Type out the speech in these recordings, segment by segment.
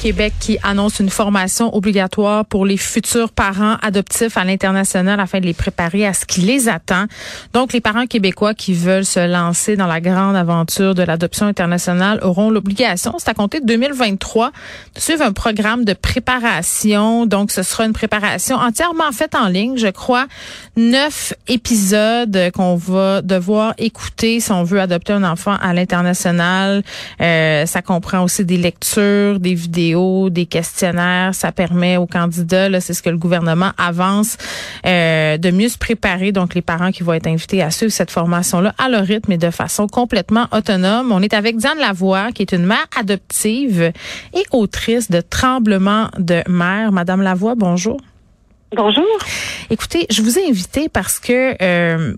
Québec qui annonce une formation obligatoire pour les futurs parents adoptifs à l'international afin de les préparer à ce qui les attend. Donc, les parents québécois qui veulent se lancer dans la grande aventure de l'adoption internationale auront l'obligation, c'est à compter de 2023, de suivre un programme de préparation. Donc, ce sera une préparation entièrement faite en ligne, je crois. Neuf épisodes qu'on va devoir écouter si on veut adopter un enfant à l'international. Euh, ça comprend aussi des lectures, des vidéos des questionnaires. Ça permet aux candidats, c'est ce que le gouvernement avance, euh, de mieux se préparer. Donc, les parents qui vont être invités à suivre cette formation-là à leur rythme et de façon complètement autonome. On est avec Diane Lavoie, qui est une mère adoptive et autrice de Tremblement de mer. Madame Lavoie, bonjour. Bonjour. Écoutez, je vous ai invité parce que euh,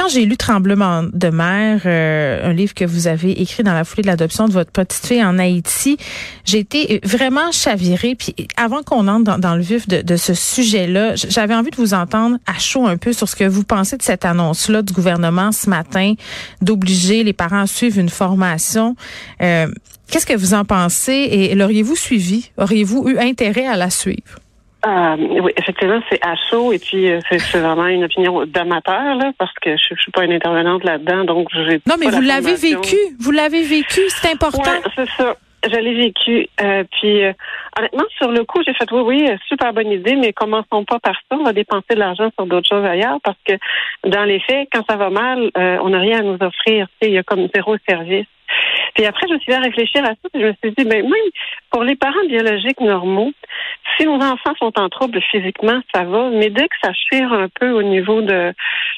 quand j'ai lu Tremblement de mer, euh, un livre que vous avez écrit dans la foulée de l'adoption de votre petite fille en Haïti, j'ai été vraiment chavirée. Puis avant qu'on entre dans, le vif de, ce sujet-là, j'avais envie de vous entendre à chaud un peu sur ce que vous pensez de cette annonce-là du gouvernement ce matin d'obliger les parents à suivre une formation. Euh, qu'est-ce que vous en pensez et l'auriez-vous suivi? Auriez-vous eu intérêt à la suivre? Euh, oui, effectivement, c'est à chaud et puis euh, c'est vraiment une opinion d'amateur là, parce que je, je suis pas une intervenante là-dedans, donc j'ai. Non, mais vous l'avez vécu, vous l'avez vécu, c'est important. Ouais, c'est ça. Je l'ai vécu. Euh, puis honnêtement, sur le coup, j'ai fait oui, oui, super bonne idée, mais commençons pas par ça. On va dépenser de l'argent sur d'autres choses ailleurs parce que dans les faits, quand ça va mal, on n'a rien à nous offrir. Il y a comme zéro service. Puis après, je me suis à réfléchir à ça, et je me suis dit, ben même pour les parents biologiques normaux, si nos enfants sont en trouble physiquement, ça va, mais dès que ça chire un peu au niveau de,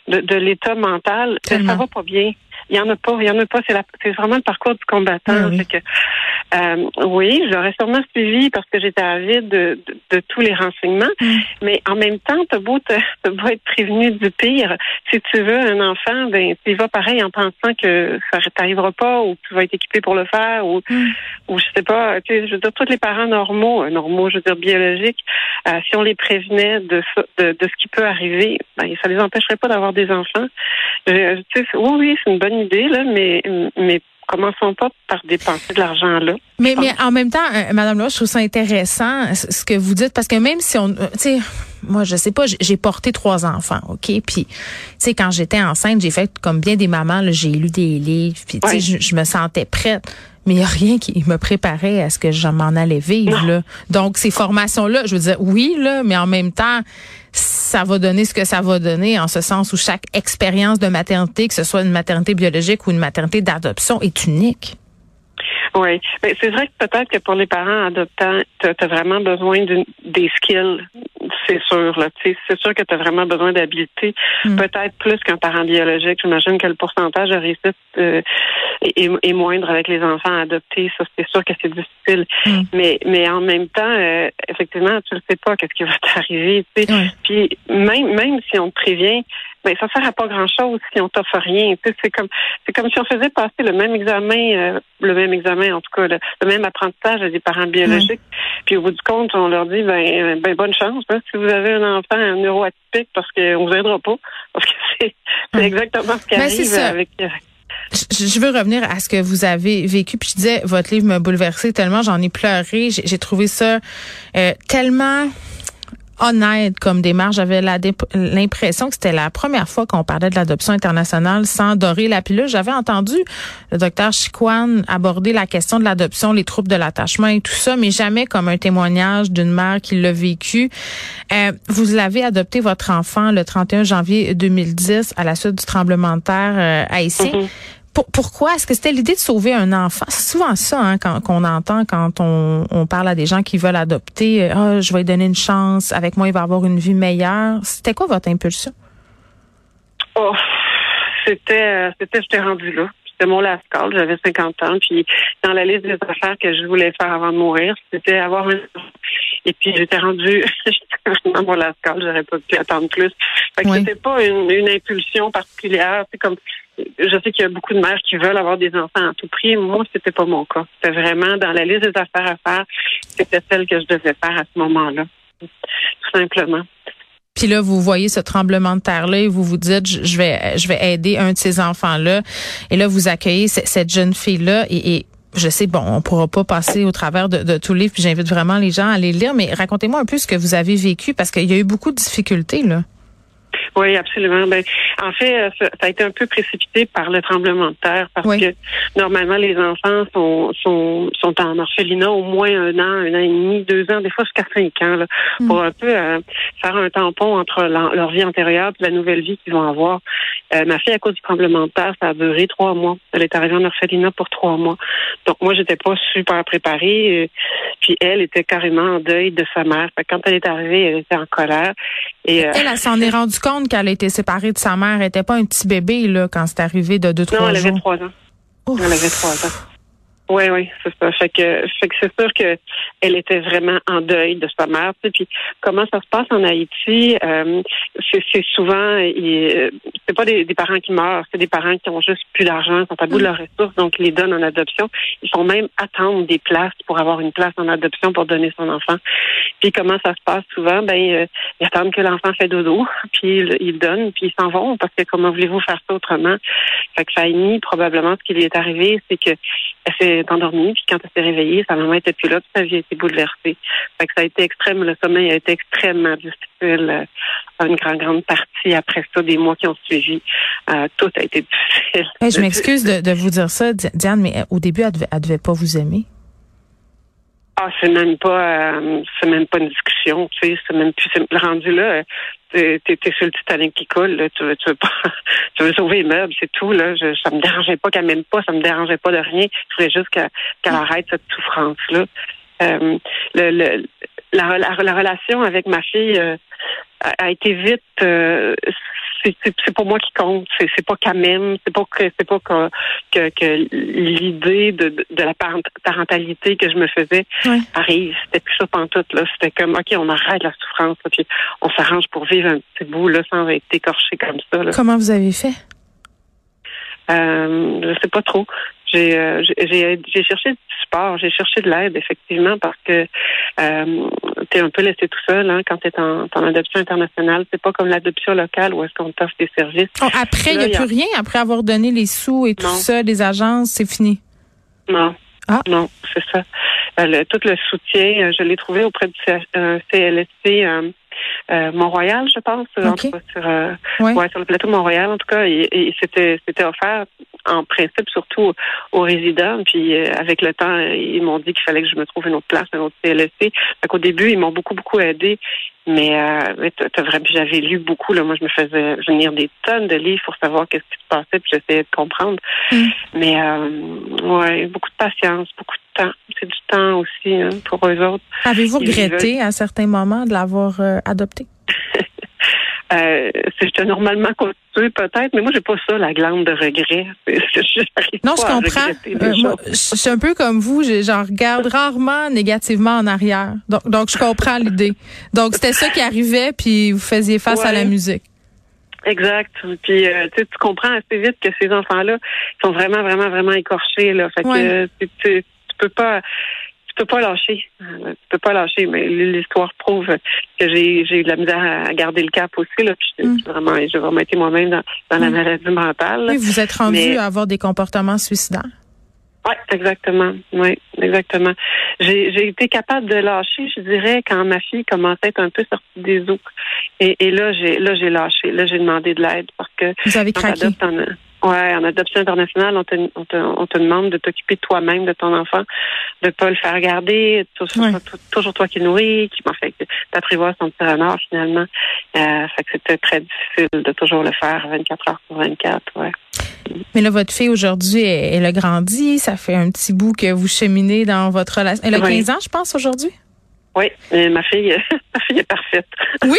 de, l'état mental, ben, ça va pas bien. Il y en a pas, il y en a pas. C'est vraiment le parcours du combattant. Ben que euh, oui, j'aurais sûrement suivi parce que j'étais avide de, de, tous les renseignements. Mm. Mais en même temps, t'as beau, te, beau être prévenu du pire. Si tu veux un enfant, ben tu vas pareil en pensant que ça t'arrivera pas ou que tu vas être équipé pour le faire ou mm. ou je sais pas. Tu sais, je veux dire, tous les parents normaux, euh, normaux, je veux dire biologiques, euh, si on les prévenait de, de, de ce qui peut arriver, ben ça les empêcherait pas d'avoir des enfants. Tu sais, oui, oui, c'est une bonne idée là, mais mais commençons pas par dépenser de l'argent là. Mais, mais en même temps, euh, Madame Lois, je trouve ça intéressant ce que vous dites parce que même si on, euh, tu sais, moi je sais pas, j'ai porté trois enfants, ok, puis tu sais quand j'étais enceinte, j'ai fait comme bien des mamans, j'ai lu des livres, puis tu sais, je, me sentais prête. Mais il n'y a rien qui me préparait à ce que je m'en allais vivre. Là. Donc, ces formations-là, je veux dire, oui, là, mais en même temps, ça va donner ce que ça va donner en ce sens où chaque expérience de maternité, que ce soit une maternité biologique ou une maternité d'adoption, est unique. Oui, mais c'est vrai que peut-être que pour les parents adoptants, tu as vraiment besoin des skills, c'est sûr. Là, c'est sûr que tu as vraiment besoin d'habilité, mm. peut-être plus qu'un parent biologique. J'imagine que le pourcentage de réussite euh, est, moindre avec les enfants adoptés. Ça, c'est sûr que c'est difficile. Mm. Mais, mais en même temps, euh, effectivement, tu ne sais pas qu'est-ce qui va t'arriver. Puis même, même si on te prévient, ben ça sert à pas grand chose si on t'offre rien. C'est comme c'est comme si on faisait passer le même examen, euh, le même examen en tout cas, le, même apprentissage à des parents biologiques. Puis au bout du compte, on leur dit ben, ben bonne chance hein, si vous avez un enfant un neuroatypique parce qu'on vous aidera pas parce que c'est exactement ce qui ben, arrive avec. Euh, je veux revenir à ce que vous avez vécu. Puis je disais, votre livre m'a bouleversé tellement, j'en ai pleuré. J'ai trouvé ça euh, tellement honnête comme démarche. J'avais l'impression que c'était la première fois qu'on parlait de l'adoption internationale sans dorer la pilule. J'avais entendu le docteur Chiquan aborder la question de l'adoption, les troubles de l'attachement et tout ça, mais jamais comme un témoignage d'une mère qui l'a vécu. Euh, vous l'avez adopté votre enfant le 31 janvier 2010 à la suite du tremblement de terre euh, haïtien. Pourquoi? Est-ce que c'était l'idée de sauver un enfant? C'est souvent ça hein, qu'on entend quand on, parle à des gens qui veulent adopter. Euh, ah, je vais lui donner une chance. Avec moi, il va avoir une vie meilleure. C'était quoi votre impulsion? Oh, c'était, euh, c'était, j'étais rendu là. C'était mon last call. J'avais 50 ans. Puis, dans la liste des affaires que je voulais faire avant de mourir, c'était avoir un et puis j'étais rendue, j'étais vraiment mon last call, j'aurais pas pu attendre plus. Fait que c'était pas une, une impulsion particulière. C'est comme je sais qu'il y a beaucoup de mères qui veulent avoir des enfants à tout prix. Moi, c'était pas mon cas. C'était vraiment dans la liste des affaires à faire. C'était celle que je devais faire à ce moment-là. Tout simplement. Puis là, vous voyez ce tremblement de terre-là et vous vous dites, je vais, je vais aider un de ces enfants-là. Et là, vous accueillez cette jeune fille-là et, je sais, bon, on pourra pas passer au travers de, tout le livre, puis j'invite vraiment les gens à les lire, mais racontez-moi un peu ce que vous avez vécu, parce qu'il y a eu beaucoup de difficultés, là. Oui, absolument. Ben, en fait, euh, ça, a été un peu précipité par le tremblement de terre parce que normalement les enfants sont, sont sont en orphelinat au moins un an, un an et demi, deux ans, des fois jusqu'à cinq ans, là, mm. pour un peu euh, faire un tampon entre leur vie antérieure et la nouvelle vie qu'ils vont avoir. Euh, ma fille, à cause du tremblement de terre, ça a duré trois mois. Elle est arrivée en orphelinat pour trois mois. Donc moi, j'étais pas super préparée. puis elle était carrément en deuil de sa mère. quand elle est arrivée, elle était en colère. Et, elle, elle s'en est rendue compte qu'elle a été séparée de sa mère. Elle n'était pas un petit bébé là quand c'est arrivé de deux, trois jours. Non, elle avait trois ans. Elle avait trois ans. Oui, oui, c'est ça. Fait que, fait que c'est sûr que elle était vraiment en deuil de sa mère. Tu puis comment ça se passe en Haïti euh, C'est souvent, euh, c'est pas des, parents qui meurent, c'est des parents qui ont juste plus d'argent, sont à bout de leurs ressources, donc ils les donnent en adoption. Ils font même attendre des places pour avoir une place en adoption pour donner son enfant. Puis comment ça se passe souvent? Ben euh, ils attendent que l'enfant fait dodo, puis ils, ils donnent, puis ils s'en vont parce que comment voulez-vous faire ça autrement? Fait que Fanny, probablement, ce qui lui est arrivé, c'est que s'est endormie, puis quand elle s'est réveillée, sa maman était plus là, puis sa vie a été bouleversée. Fait que ça a été extrême, le sommeil a été extrêmement difficile, euh, une grande, grande partie après ça, des mois qui ont suivi. Euh, tout a été difficile. je m'excuse de, vous dire ça, Diane, mais euh, au début, elle devait, devait pas vous aimer. Ah, c'est même pas, c'est même pas une discussion, tu sais, c'est même plus, le rendu là, t'es, es sur le Titanic qui coule, tu veux, pas, tu veux sauver les meubles, c'est tout, là. Je, ça me dérangeait pas qu'elle m'aime pas, ça me dérangeait pas de rien. Je voulais juste qu'elle, arrête cette souffrance-là. Euh, le, le, la, la, relation avec ma fille euh, a, été vite euh, c'est pas moi qui compte, c'est pas qu'elle m'aime, c'est pas que c'est pas que, que, l'idée de, de la parentalité que je me faisais arrive. C'était plus ça pantoute là. C'était comme ok, on arrête la souffrance, puis on s'arrange pour vivre un petit bout là sans être écorché comme ça. Là. Comment vous avez fait? Euh, je sais pas trop. J'ai euh, j'ai cherché du support, j'ai cherché de l'aide effectivement parce que euh, tu es un peu laissé tout seul hein, quand tu es en, en, adoption internationale. C'est pas comme l'adoption locale où est-ce qu'on t'offre des services. Oh, après, il n'y a, plus rien après avoir donné les sous et tout ça, des agences, c'est fini. Non. Ah. Non, c'est ça. Euh, tout le soutien, je l'ai trouvé auprès du CLSC Mont-Royal, je pense, sur, sur le plateau Mont-Royal, en tout cas, et, et c'était offert en principe surtout aux résidents. Puis euh, avec le temps, ils m'ont dit qu'il fallait que je me trouve une autre place, un autre CLSC. Fait qu'au début, ils m'ont beaucoup, beaucoup aidé. Mais euh, j'avais lu beaucoup. Là, moi, je me faisais venir des tonnes de livres pour savoir qu'est-ce qui se passait, puis j'essayais de comprendre. Mm. Mais euh, ouais, beaucoup de patience, beaucoup de temps. C'est du temps aussi hein, pour eux autres. Avez-vous regretté à certains moments de l'avoir euh, adopté? Euh, C'était normalement constitué peut-être, mais moi j'ai pas ça, la glande de regret. non, je comprends. Euh, suis un peu comme vous, j'en regarde rarement négativement en arrière. Donc, donc je comprends l'idée. Donc c'était ça qui arrivait, puis vous faisiez face à la musique. Exact. Puis euh, tu comprends assez vite que ces enfants-là sont vraiment, vraiment, vraiment écorchés. Là. Fait que tu, tu peux pas tu peux pas lâcher. Euh, tu peux pas lâcher, mais l'histoire prouve que j'ai j'ai eu de la misère à garder le cap aussi. Là, puis mm. vraiment, j'ai vraiment été moi-même dans, dans la mm. maladie mentale. Oui, vous êtes rendu à avoir des comportements suicidaires. Oui, exactement. Oui, exactement. J'ai été capable de lâcher, je dirais, quand ma fille commençait à être un peu sortie des eaux. Et, et là, j'ai là j'ai lâché. Là, j'ai demandé de l'aide parce que vous avez craqué. Ouais, en adoption internationale, on te, on te, on te demande de t'occuper de toi-même, de ton enfant, de pas le faire garder, toujours, toujours toi qui nourris, qui m'en fait t'apprivoises son petit renard finalement. Euh, fait que c'était très difficile de toujours le faire 24 heures sur 24, ouais. Mais là, votre fille aujourd'hui, elle, a grandi. Ça fait un petit bout que vous cheminez dans votre relation. Elle a 15 ans, je pense, aujourd'hui? Oui, ma fille, ma fille est parfaite. Oui,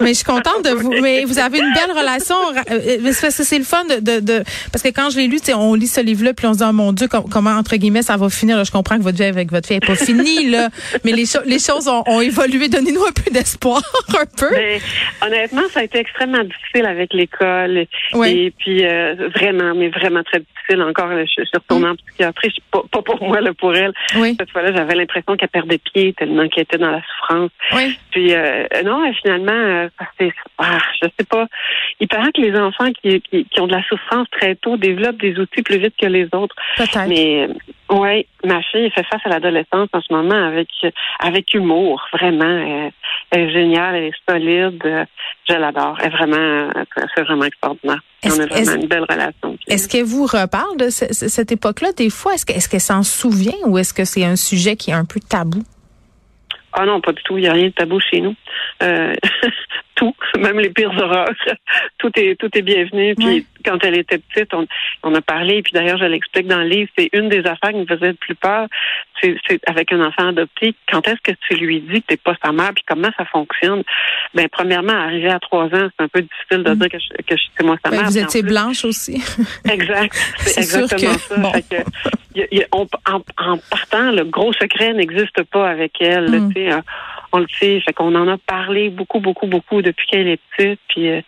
mais je suis contente de vous. Mais vous avez une belle relation. Euh, c'est le fun de, de, parce que quand je l'ai lu, on lit ce livre-là, puis on se dit oh mon Dieu, comment entre guillemets ça va finir. Là, je comprends que votre vie avec votre fille n'est pas finie là, mais les, les choses ont, évolué. Donnez-nous un peu d'espoir, un peu. Mais, honnêtement, ça a été extrêmement difficile avec l'école. Et puis euh, vraiment, mais vraiment très difficile. Encore, je, suis retournée en psychiatrie. Pas, pas pour moi, là, pour elle. Oui. Cette fois-là, j'avais l'impression qu'elle perdait pied tellement qu'elle était dans la souffrance. Oui. Puis euh, non, finalement, euh, c'est, ah, je sais pas. Il paraît que les enfants qui, qui, qui, ont de la souffrance très tôt développent des outils plus vite que les autres. Peut-être. Mais oui, ma fille fait face à l'adolescence en ce moment avec avec humour, vraiment. Elle, est géniale, elle est solide. Je l'adore. Elle est vraiment, c'est vraiment extraordinaire. On a vraiment une belle relation. Est-ce qu'elle vous reparle de cette époque-là? Des fois? Est-ce qu'elle est s'en souvient ou est-ce que c'est un sujet qui est un peu tabou? Ah non, pas du tout. Il n'y a rien de tabou chez nous. Euh, tout, même les pires horreurs. tout est tout est bienvenu. Puis quand elle était petite, on, on a parlé. Puis d'ailleurs, je l'explique dans le livre. C'est une des affaires qui me faisait le plus peur. C'est avec un enfant adopté. Quand est-ce que tu lui dis que t'es pas sa mère? Puis comment ça fonctionne? Ben premièrement, arriver à trois ans, c'est un peu difficile de mm. dire que je, que c'est moi sa ben, mère. Vous étiez blanche aussi. exact. C'est exactement ça. Fait que, y a, on, en, en, partant, le gros secret n'existe pas avec elle. Mm. On le sait. Fait qu'on en a parlé beaucoup, beaucoup, beaucoup depuis qu'elle est petite. Puis euh,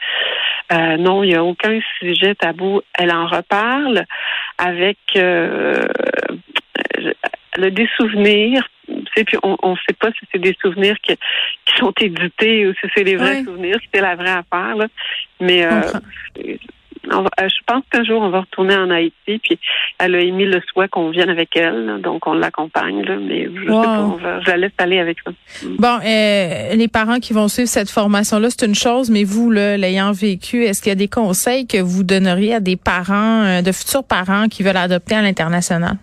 euh, non, il n'y a aucun sujet tabou. Elle en reparle avec euh, le des souvenirs. Puis on ne sait pas si c'est des souvenirs qui, qui sont édités ou si c'est des vrais souvenirs, si c'est la vraie affaire. Là. Mais euh, je pense qu'un jour, on va retourner en Haïti. Puis elle a émis le souhait qu'on vienne avec elle. donc, on l'accompagne. Mais je sais pas, on va, je laisse aller avec ça. Bon, euh, les parents qui vont suivre cette formation-là, c'est une chose. Mais vous, l'ayant vécu, est-ce qu'il y a des conseils que vous donneriez à des parents, euh, de futurs parents qui veulent adopter à l'international?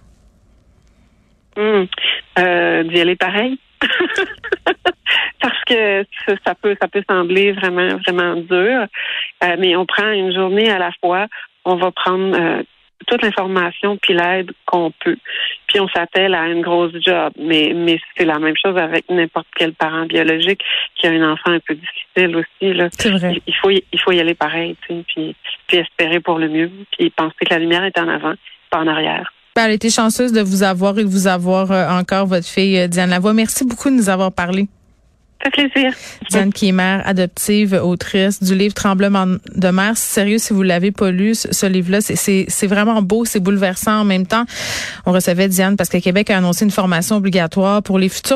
Mmh. D'y aller pareil. que ça peut ça peut sembler vraiment vraiment dur, euh, mais on prend une journée à la fois. On va prendre euh, toute l'information puis l'aide qu'on peut. Puis on s'attelle à une grosse job, mais mais c'est la même chose avec n'importe quel parent biologique qui a un enfant un peu difficile aussi là. C'est vrai. Il faut y, il faut y aller pareil, puis puis espérer pour le mieux, puis penser que la lumière est en avant, pas en arrière. Ben, elle été chanceuse de vous avoir et de vous avoir euh, encore votre fille Diane Lavoie. Merci beaucoup de nous avoir parlé. Plaisir. Diane qui est mère adoptive, autrice du livre Tremblement de mer. Sérieux, si vous l'avez pas lu, ce, livre-là, c'est vraiment beau, c'est bouleversant en même temps. On recevait Diane parce que Québec a annoncé une formation obligatoire pour les futurs